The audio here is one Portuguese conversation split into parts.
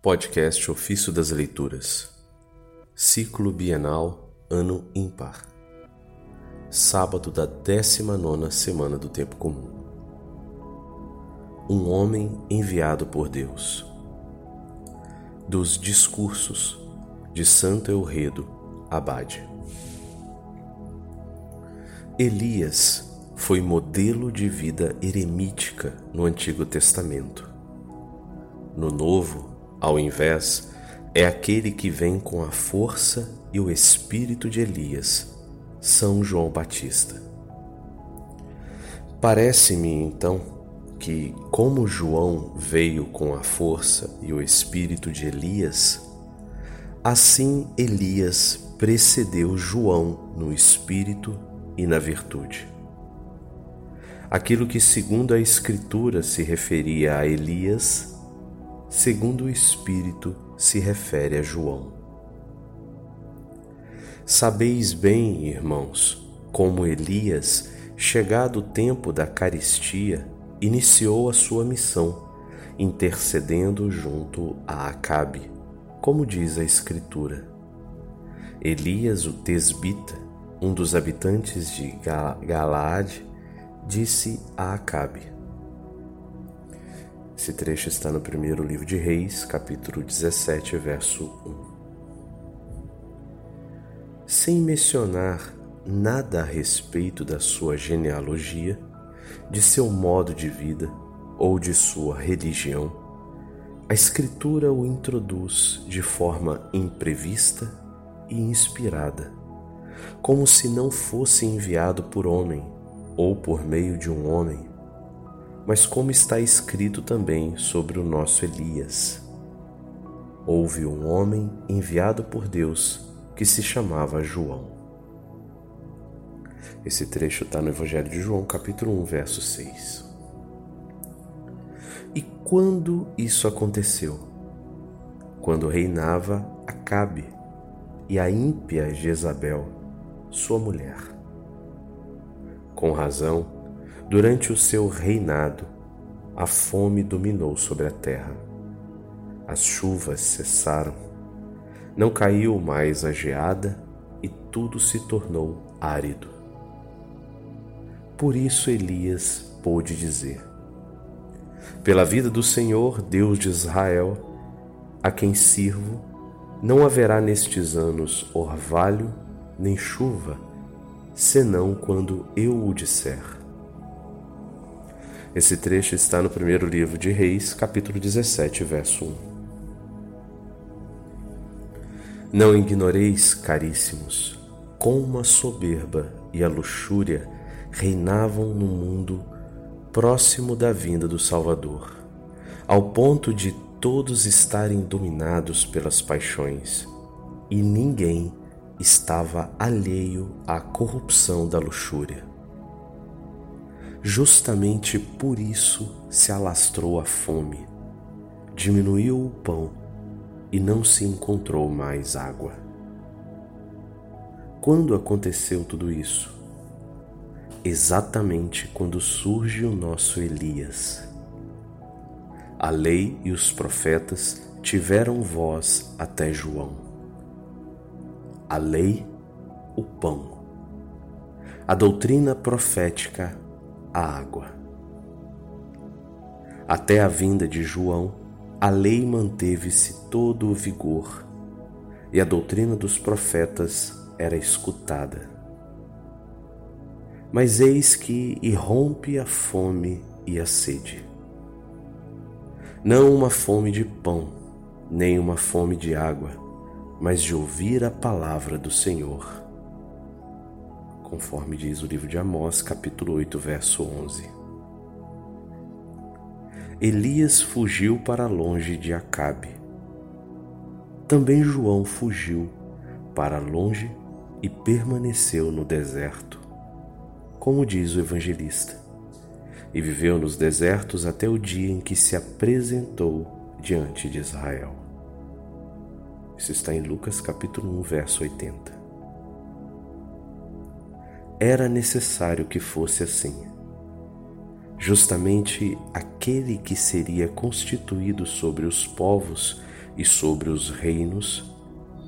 Podcast Ofício das Leituras, Ciclo Bienal, Ano Ímpar, Sábado da 19 Semana do Tempo Comum. Um homem enviado por Deus. Dos Discursos de Santo Eulredo Abade. Elias foi modelo de vida eremítica no Antigo Testamento. No Novo, ao invés, é aquele que vem com a força e o espírito de Elias, São João Batista. Parece-me então que, como João veio com a força e o espírito de Elias, assim Elias precedeu João no espírito e na virtude. Aquilo que, segundo a Escritura, se referia a Elias, segundo o Espírito, se refere a João. Sabeis bem, irmãos, como Elias, chegado o tempo da caristia, iniciou a sua missão, intercedendo junto a Acabe, como diz a Escritura. Elias, o tesbita, um dos habitantes de Galaade, disse a Acabe: esse trecho está no primeiro livro de Reis, capítulo 17, verso 1. Sem mencionar nada a respeito da sua genealogia, de seu modo de vida ou de sua religião, a Escritura o introduz de forma imprevista e inspirada, como se não fosse enviado por homem ou por meio de um homem, mas como está escrito também sobre o nosso Elias. Houve um homem enviado por Deus que se chamava João. Esse trecho está no Evangelho de João, capítulo 1, verso 6. E quando isso aconteceu? Quando reinava Acabe e a ímpia Jezabel, sua mulher. Com razão, Durante o seu reinado, a fome dominou sobre a terra. As chuvas cessaram. Não caiu mais a geada e tudo se tornou árido. Por isso Elias pôde dizer: Pela vida do Senhor, Deus de Israel, a quem sirvo, não haverá nestes anos orvalho nem chuva, senão quando eu o disser. Esse trecho está no primeiro livro de Reis, capítulo 17, verso 1. Não ignoreis, caríssimos, como a soberba e a luxúria reinavam no mundo próximo da vinda do Salvador, ao ponto de todos estarem dominados pelas paixões, e ninguém estava alheio à corrupção da luxúria. Justamente por isso se alastrou a fome, diminuiu o pão e não se encontrou mais água. Quando aconteceu tudo isso? Exatamente quando surge o nosso Elias. A lei e os profetas tiveram voz até João. A lei, o pão. A doutrina profética, a água. Até a vinda de João, a lei manteve-se todo o vigor e a doutrina dos profetas era escutada. Mas eis que irrompe a fome e a sede. Não uma fome de pão, nem uma fome de água, mas de ouvir a palavra do Senhor conforme diz o livro de Amós, capítulo 8, verso 11. Elias fugiu para longe de Acabe. Também João fugiu para longe e permaneceu no deserto, como diz o evangelista, e viveu nos desertos até o dia em que se apresentou diante de Israel. Isso está em Lucas capítulo 1, verso 80. Era necessário que fosse assim. Justamente aquele que seria constituído sobre os povos e sobre os reinos,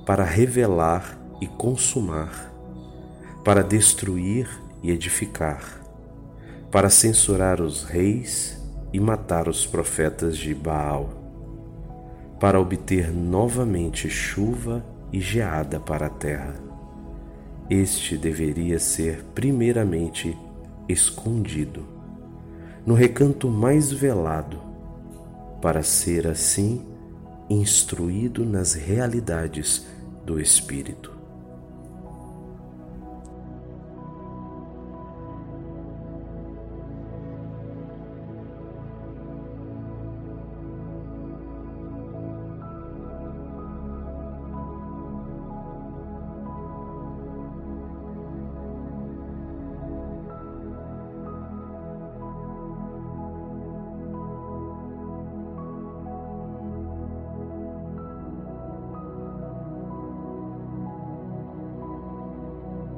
para revelar e consumar, para destruir e edificar, para censurar os reis e matar os profetas de Baal, para obter novamente chuva e geada para a terra. Este deveria ser primeiramente escondido, no recanto mais velado, para ser assim instruído nas realidades do Espírito.